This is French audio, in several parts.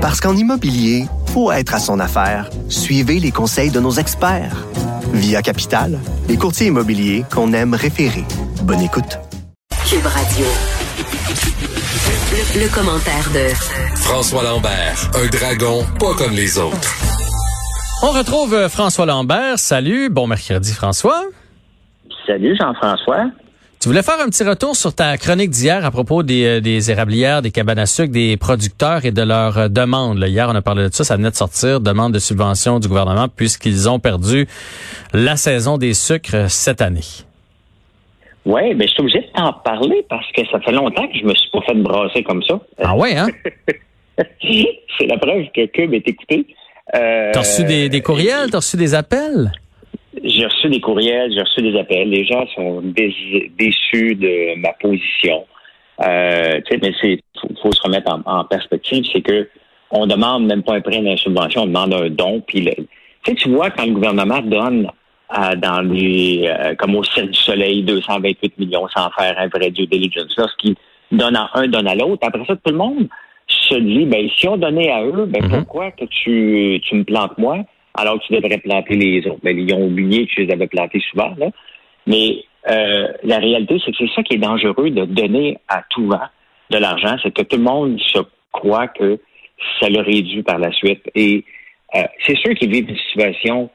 Parce qu'en immobilier, faut être à son affaire. Suivez les conseils de nos experts. Via Capital, les courtiers immobiliers qu'on aime référer. Bonne écoute. Cube Radio. Le, le commentaire de François Lambert, un dragon pas comme les autres. On retrouve euh, François Lambert. Salut, bon mercredi François. Salut Jean-François. Tu voulais faire un petit retour sur ta chronique d'hier à propos des, euh, des érablières, des cabanes à sucre, des producteurs et de leurs euh, demandes. Là, hier, on a parlé de ça, ça venait de sortir, demande de subvention du gouvernement puisqu'ils ont perdu la saison des sucres cette année. Oui, mais je suis obligé de t'en parler parce que ça fait longtemps que je me suis pas fait brasser comme ça. Ah ouais, hein? C'est la preuve que Cube est écouté. Euh, T'as reçu des, des courriels, t'as reçu des appels? J'ai reçu des courriels, j'ai reçu des appels. Les gens sont déçus de ma position. Euh, tu sais, mais c'est faut, faut se remettre en, en perspective, c'est que on demande même pas un prêt d'une subvention, on demande un don. Puis le- tu sais, tu vois quand le gouvernement donne à- dans les euh, comme au Cirque du Soleil 228 millions sans faire un vrai due diligence, lorsqu'il donne à un, donne à l'autre. Après ça, tout le monde se dit, ben si on donnait à eux, ben Mhm. pourquoi que tu, tu me plantes moi? Alors que tu devrais planter les autres? Ben, ils ont oublié que je les avais plantés souvent, là. Mais euh, la réalité, c'est que c'est ça qui est dangereux de donner à tout va de l'argent, c'est que tout le monde se croit que ça est dû par la suite. Et euh, c'est sûr qu'ils vivent une situation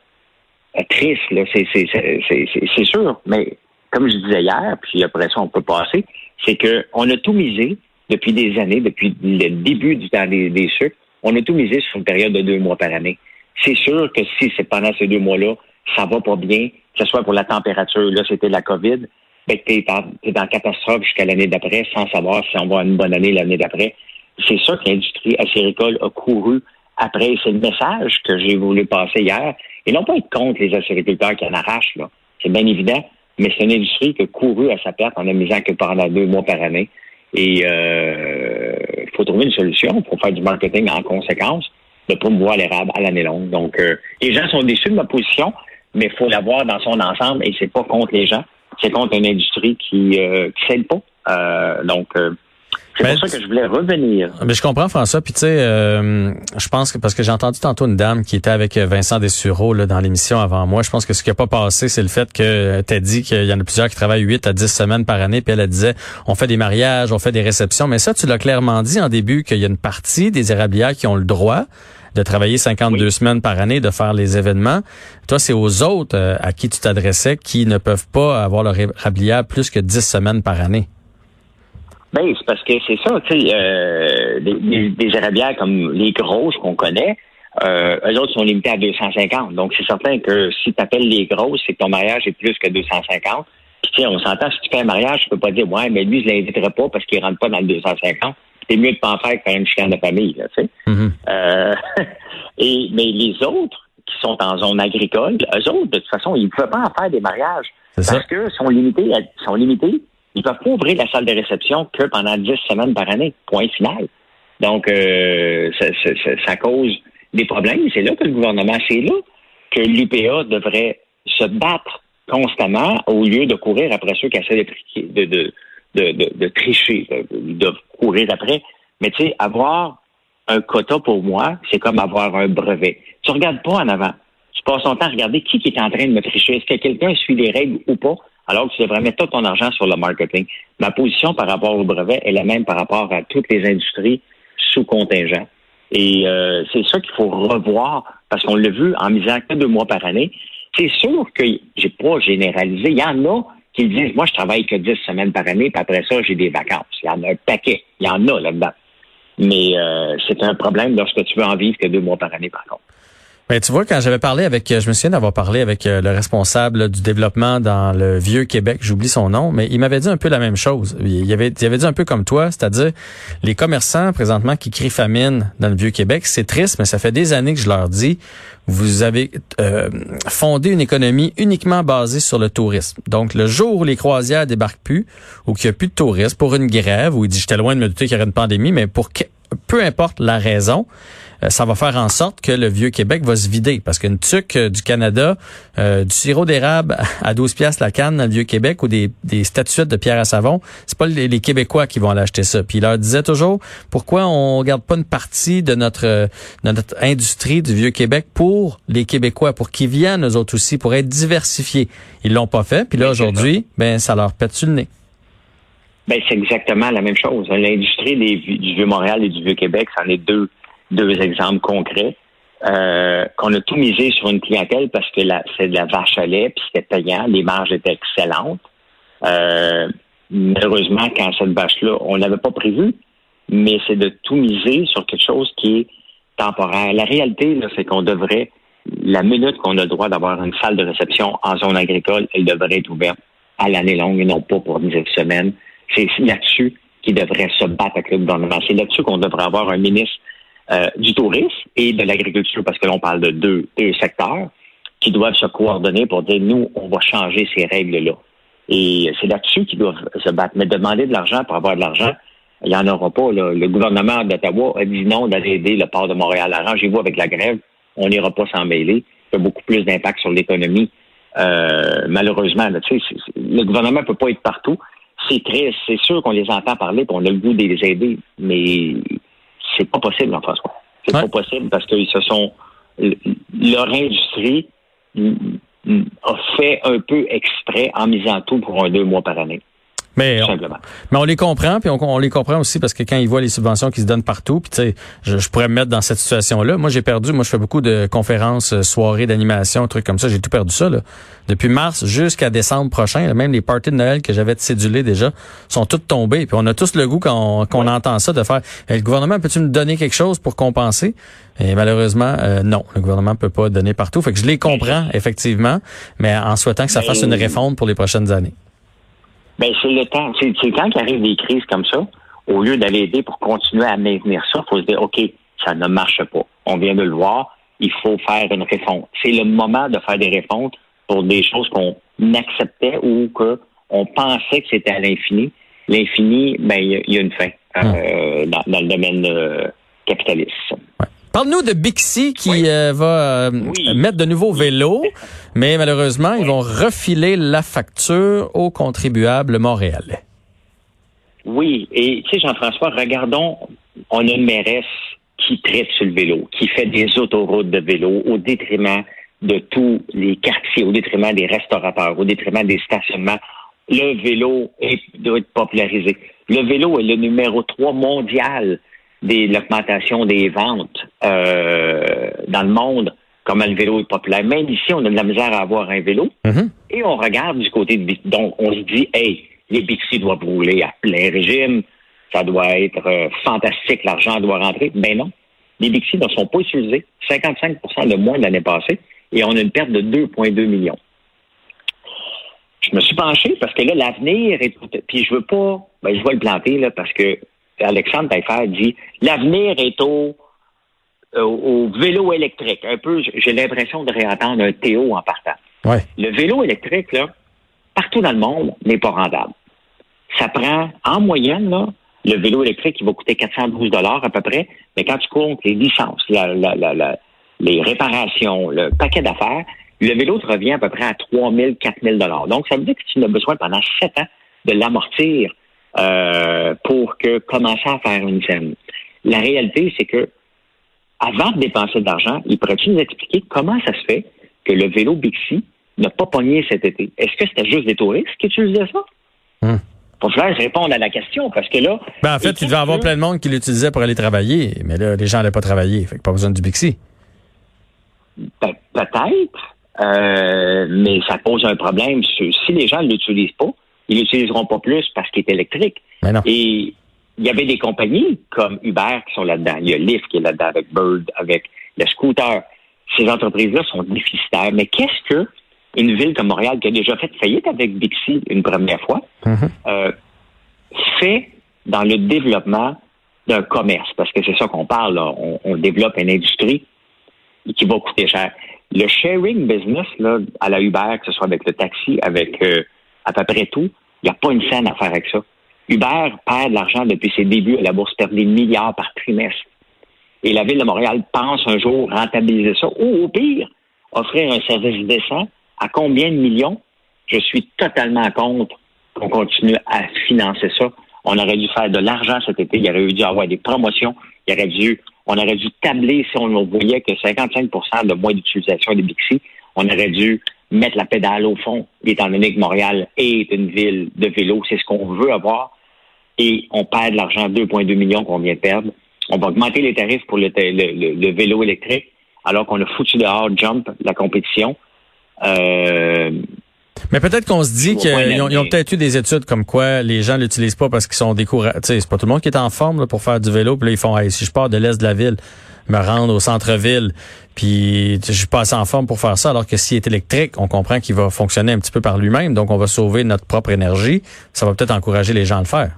euh, triste, c'est, sûr. Mais comme je disais hier, puis après ça, on peut passer, c'est que on a tout misé depuis des années, depuis le début du temps des, des sucres, on a tout misé sur une période de deux mois par année. C'est sûr que si c'est pendant ces deux mois-là, ça va pas bien, que ce soit pour la température, là, c'était la COVID, ben, t'es en, t'es en catastrophe jusqu'à l'année d'après, sans savoir si on va avoir une bonne année l'année d'après. C'est ça que l'industrie acéricole a couru après. C'est le message que j'ai voulu passer hier. Et non pas être contre les acériculteurs qui en arrachent, là. C'est bien évident. Mais c'est une industrie qui a couru à sa perte en ne misant que pendant deux mois par année. Et euh, il faut trouver une solution pour faire du marketing en conséquence de promouvoir l'érable à l'année longue. Donc, euh, les gens sont déçus de ma position, mais il faut la voir dans son ensemble et c'est pas contre les gens, c'est contre une industrie qui euh, qui s'aide pas. Euh, donc, euh, c'est Ben, pour ça que je voulais revenir. Mais je comprends François, puis tu sais, euh, je pense que parce que j'ai entendu tantôt une dame qui était avec Vincent Dessureau là, dans l'émission avant moi, je pense que ce qui a pas passé, c'est le fait que tu as dit qu'il y en a plusieurs qui travaillent 8 à 10 semaines par année, puis elle, elle disait, on fait des mariages, on fait des réceptions, mais ça, tu l'as clairement dit en début qu'il y a une partie des érablières qui ont le droit de travailler 52 semaines par année, de faire les événements. Toi, c'est aux autres euh, à qui tu t'adressais qui ne peuvent pas avoir leur érablière plus que 10 semaines par année. Ben, c'est parce que c'est ça, tu sais, euh, des, des, comme les grosses qu'on connaît, euh, eux autres sont limités à 250. Donc, c'est certain que si tu appelles les grosses, c'est que ton mariage est plus que 250. Puis, tu sais, on s'entend, si tu fais un mariage, tu peux pas dire, ouais, mais lui, je l'inviterai pas parce qu'il rentre pas dans le 250. C'est mieux de pas en faire faire une chicane de famille, là, tu sais. Mhm. Euh, et, mais les autres qui sont en zone agricole, eux autres, de toute façon, ils ne peuvent pas en faire des mariages. C'est ça. Parce que sont limités, à- sont limités. Ils peuvent pas ouvrir la salle de réception que pendant 10 semaines par année. Point final. Donc, euh, ça, ça- ça- cause des problèmes. C'est là que le gouvernement, c'est là que l'UPA devrait se battre constamment au lieu de courir après ceux qui essaient de, de, de, de, de- de tricher, de, courir après. Mais tu sais, avoir un quota pour moi, c'est comme avoir un brevet. Tu regardes pas en avant. Tu passes ton temps à regarder qui, qui est en train de me tricher. Est-ce que quelqu'un suit les règles ou pas? Alors que tu devrais mettre tout ton argent sur le marketing. Ma position par rapport au brevet est la même par rapport à toutes les industries sous contingent. Et euh, c'est ça qu'il faut revoir parce qu'on l'a vu en misant que deux mois par année. C'est sûr que j'ai pas généralisé. Il y en a qui disent, moi, je travaille que 10 semaines par année, puis après ça, j'ai des vacances. Il y en a un paquet. Il y en a là-dedans. Mais euh, c'est un problème lorsque tu veux en vivre que deux mois par année, par contre. Ben, tu vois, quand j'avais parlé avec, je me souviens d'avoir parlé avec euh, le responsable du développement dans le vieux Québec, j'oublie son nom, mais il m'avait dit un peu la même chose. Il avait, il avait dit un peu comme toi, c'est-à-dire les commerçants présentement qui crient famine dans le vieux Québec, c'est triste, mais ça fait des années que je leur dis, vous avez euh, fondé une économie uniquement basée sur le tourisme. Donc, le jour où les croisières débarquent plus, ou qu'il n'y a plus de touristes, pour une grève, où il dit, j'étais loin de me douter qu'il y aurait une pandémie, mais pour peu importe la raison, euh, ça va faire en sorte que le vieux Québec va se vider parce qu'une tuque euh, du Canada, euh, du sirop d'érable à 12 pièces la canne dans le vieux Québec ou des, des statuettes de pierre à savon, c'est pas les, Québécois qui vont aller acheter ça. Puis il leur disait toujours pourquoi on garde pas une partie de notre de notre industrie du vieux Québec pour les Québécois pour qu'ils viennent eux autres aussi pour être diversifiés? Ils l'ont pas fait. Puis là aujourd'hui, ben ça leur pète sur le nez. Ben, c'est exactement la même chose. L'industrie du Vieux-Montréal et du Vieux-Québec, c'en est deux deux exemples concrets. Euh, qu'on a tout misé sur une clientèle parce que c'est de la vache à lait, puis c'était payant, les marges étaient excellentes. Euh, malheureusement, quand cette vache-là, on l'avait pas prévu, mais c'est de tout miser sur quelque chose qui est temporaire. La réalité, c'est qu'on devrait, la minute qu'on a le droit d'avoir une salle de réception en zone agricole, elle devrait être ouverte à l'année longue et non pas pour 10 semaines. C'est là-dessus qu'il devrait se battre avec le gouvernement. C'est là-dessus qu'on devrait avoir un ministre euh, du tourisme et de l'agriculture, parce que l'on parle de deux, secteurs qui doivent se coordonner pour dire, nous, on va changer ces règles-là. Et c'est là-dessus qu'ils doivent se battre. Mais demander de l'argent pour avoir de l'argent, il n'y en aura pas. Le gouvernement d'Ottawa a dit non d'aller aider le port de Montréal. Arrangez-vous avec la grève, on n'ira pas s'en mêler. Ça a beaucoup plus d'impact sur l'économie. Euh, malheureusement, le gouvernement ne peut pas être partout. C'est triste. C'est sûr qu'on les entend parler et on a le goût de les aider, mais c'est pas possible, Jean-François. C'est pas possible parce qu'ils se sont. Leur industrie a fait un peu exprès en misant tout pour un deux mois par année. Mais on, mais on les comprend, puis on, les comprend aussi parce que quand ils voient les subventions qui se donnent partout, puis tu sais, je, pourrais me mettre dans cette situation-là. Moi, j'ai perdu. Moi, je fais beaucoup de conférences, euh, soirées d'animation, trucs comme ça. J'ai tout perdu ça. Là. Depuis mars jusqu'à décembre prochain, même les parties de Noël que j'avais cédulées déjà sont toutes tombées. Puis on a tous le goût quand on, entend ça de faire. le gouvernement peut-tu me donner quelque chose pour compenser Et malheureusement, euh, non, le gouvernement peut pas donner partout. Fait que je les comprends effectivement, mais en souhaitant que ça fasse une réforme pour les prochaines années. Ben, c'est le temps. C'est quand il arrive des crises comme ça, au lieu d'aller aider pour continuer à maintenir ça, il faut se dire, OK, ça ne marche pas. On vient de le voir. Il faut faire une réforme. C'est le moment de faire des réformes pour des choses qu'on acceptait ou qu'on pensait que c'était à l'infini. L'infini, ben, il y, a une fin euh, hum. dans, le domaine euh, capitaliste. Parle-nous de Bixi qui euh, va euh, mettre de nouveaux vélos, mais malheureusement, ils vont refiler la facture aux contribuables montréalais. Oui, et tu sais, Jean-François, regardons, on a une mairesse qui traite sur le vélo, qui fait des autoroutes de vélo au détriment de tous les quartiers, au détriment des restaurateurs, au détriment des stationnements. Le vélo est, doit être popularisé. Le vélo est le numéro 3 mondial de l'augmentation des ventes euh, dans le monde, comme le vélo est populaire. Même ici, on a de la misère à avoir un vélo. Mm-hmm. Et on regarde du côté de Donc, on se dit, hey, les Bixi doivent rouler à plein régime. Ça doit être euh, fantastique. L'argent doit rentrer. Ben non. Les Bixi ne sont pas utilisés. 55% de moins de l'année passée. Et on a une perte de 2,2 millions. Je me suis penché parce que là, l'avenir est. Puis je veux pas. Ben, je vais le planter, là, parce que Alexandre Taillefer dit l'avenir est au, au, vélo électrique. Un peu, j'ai l'impression de réentendre un Théo en partant. Le vélo électrique, là, partout dans le monde, n'est pas rentable. Ça prend, en moyenne, là, le vélo électrique, il va coûter 412 dollars à peu près, mais quand tu comptes les licences, les réparations, le paquet d'affaires, le vélo te revient à peu près à 3 000, 4 000 dollars. Donc, ça veut dire que tu as besoin pendant 7 ans de l'amortir euh, pour que commencer à faire une scène. La réalité, c'est que avant de dépenser de l'argent, il pourrait-tu nous expliquer comment ça se fait que le vélo Bixi n'a pas pogné cet été? Est-ce que c'était juste des touristes qui utilisaient ça? Hum. Pour que je réponde à la question, parce que là... Ben, en fait, il devait y avoir plein de monde qui l'utilisait pour aller travailler, mais là, les gens n'allaient pas travailler, fait que pas besoin du Bixi. peut-être, euh, mais ça pose un problème. Si les gens ne l'utilisent pas, ils l'utiliseront pas plus parce qu'il est électrique. Et il y avait des compagnies comme Uber qui sont là-dedans. Il y a Lyft qui est là-dedans avec Bird, avec le scooter. Ces entreprises-là sont déficitaires. Mais qu'est-ce que une ville comme Montréal, qui a déjà fait faillite avec Bixi une première fois, mm-hmm. euh, fait dans le développement d'un commerce? Parce que c'est ça qu'on parle. On, développe une industrie qui va coûter cher. Le sharing business là, à la Uber, que ce soit avec le taxi, avec euh, à peu près tout. Il n'y a pas une scène à faire avec ça. Uber perd de l'argent depuis ses débuts la bourse, perd des milliards par trimestre. Et la Ville de Montréal pense un jour rentabiliser ça, ou au pire, offrir un service décent à combien de millions? Je suis totalement contre qu'on continue à financer ça. On aurait dû faire de l'argent cet été. Il aurait dû avoir des promotions. Il aurait dû, on aurait dû tabler si on voyait que 55% de moins d'utilisation des Bixi. On aurait dû mettre la pédale au fond, étant donné que Montréal est une ville de vélo. C'est ce qu'on veut avoir. Et on perd de l'argent, 2,2 millions qu'on vient de perdre. On va augmenter les tarifs pour le, vélo électrique, alors qu'on a foutu dehors Jump, la compétition. Euh, mais peut-être qu'on se dit qu'ils ont, ont peut-être eu des études comme quoi les gens l'utilisent pas parce qu'ils sont découragés. C'est pas tout le monde qui est en forme pour faire du vélo. Puis là, ils font si je pars de l'est de la ville, me rendre au centre-ville, puis je suis pas assez en forme pour faire ça. Alors que s'il est électrique, on comprend qu'il va fonctionner un petit peu par lui-même. Donc, on va sauver notre propre énergie. Ça va peut-être encourager les gens à le faire.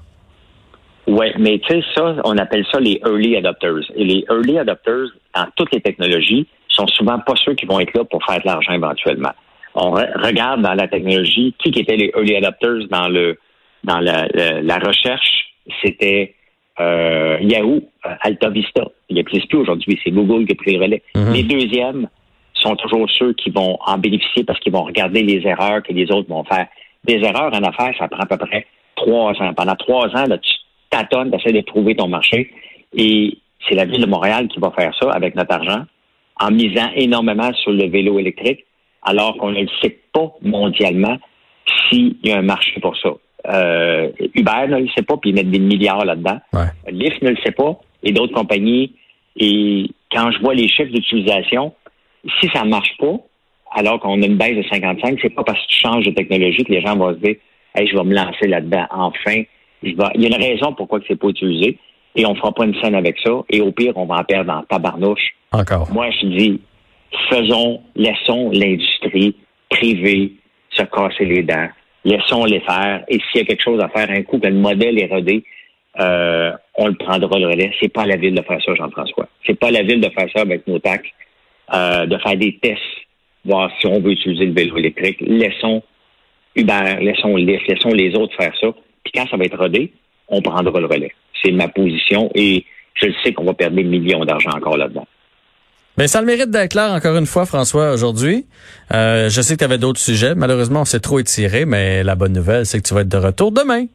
Oui, mais tu sais, ça, on appelle ça les early adopters. Et les early adopters, dans toutes les technologies, sont souvent pas ceux qui vont être là pour faire de l'argent éventuellement on regarde dans la technologie qui étaient les early adopters dans le dans la, la, recherche, c'était euh, Yahoo, euh, Alta Vista. Il n'existe plus aujourd'hui, c'est Google qui a pris le relais. Mhm. Les deuxièmes sont toujours ceux qui vont en bénéficier parce qu'ils vont regarder les erreurs que les autres vont faire. Des erreurs en affaires, ça prend à peu près trois ans. Pendant trois ans, là, tu tâtonnes, tu essaies de trouver ton marché. Et c'est la ville de Montréal qui va faire ça avec notre argent en misant énormément sur le vélo électrique alors qu'on ne le sait pas mondialement s'il y a un marché pour ça. Euh, Uber ne le sait pas, puis ils mettent des milliards là-dedans. Lyft ne le sait pas, et d'autres compagnies. Et quand je vois les chiffres d'utilisation, si ça ne marche pas, alors qu'on a une baisse de 55, c'est pas parce que tu changes de technologie que les gens vont se dire hey, je vais me lancer là-dedans. Enfin, il y a une raison pourquoi c'est pas utilisé. Et on fera pas une scène avec ça. Et au pire, on va en perdre en tabarnouche. Encore. Moi, je dis, faisons, laissons l'industrie privée se casser les dents. Laissons-les faire. Et s'il y a quelque chose à faire, un coup que le modèle est rodé, euh, on le prendra le relais. C'est pas la ville de faire ça, Jean-François. C'est pas la ville de faire ça avec nos taxes, euh, de faire des tests, voir si on veut utiliser le vélo électrique. Laissons Uber, laissons Lyft, laissons les autres faire ça. Puis quand ça va être rodé, on prendra le relais. C'est ma position et je sais qu'on va perdre des millions d'argent encore là-dedans. Mais ça le mérite d'être clair encore une fois, François, aujourd'hui. Euh, je sais que tu avais d'autres sujets. Malheureusement, on s'est trop étiré, mais la bonne nouvelle, c'est que tu vas être de retour demain.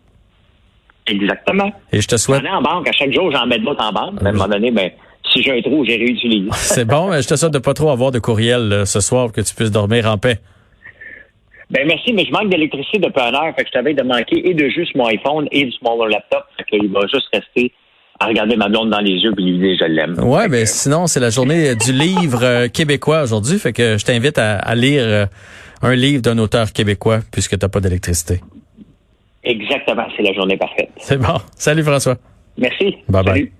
Exactement. Et je te souhaite. J'en ai en banque. À chaque jour, j'en mets d'autres en banque. À un moment donné, ben, si j'ai un trou, j'ai réutilisé. c'est bon, mais je te souhaite de pas trop avoir de courriel ce soir pour que tu puisses dormir en paix. Ben merci, mais je manque d'électricité depuis une heure, fait que je t'avais de manquer et de juste mon iPhone et du smaller laptop, fait qu'il va juste rester à regarder ma blonde dans les yeux et lui dire je l'aime. Ouais, mais sinon c'est la journée du livre euh, québécois aujourd'hui, fait que je t'invite à, lire euh, un livre d'un auteur québécois puisque t'as pas d'électricité. Exactement, c'est la journée parfaite. C'est bon. Salut François. Merci. Bye bye.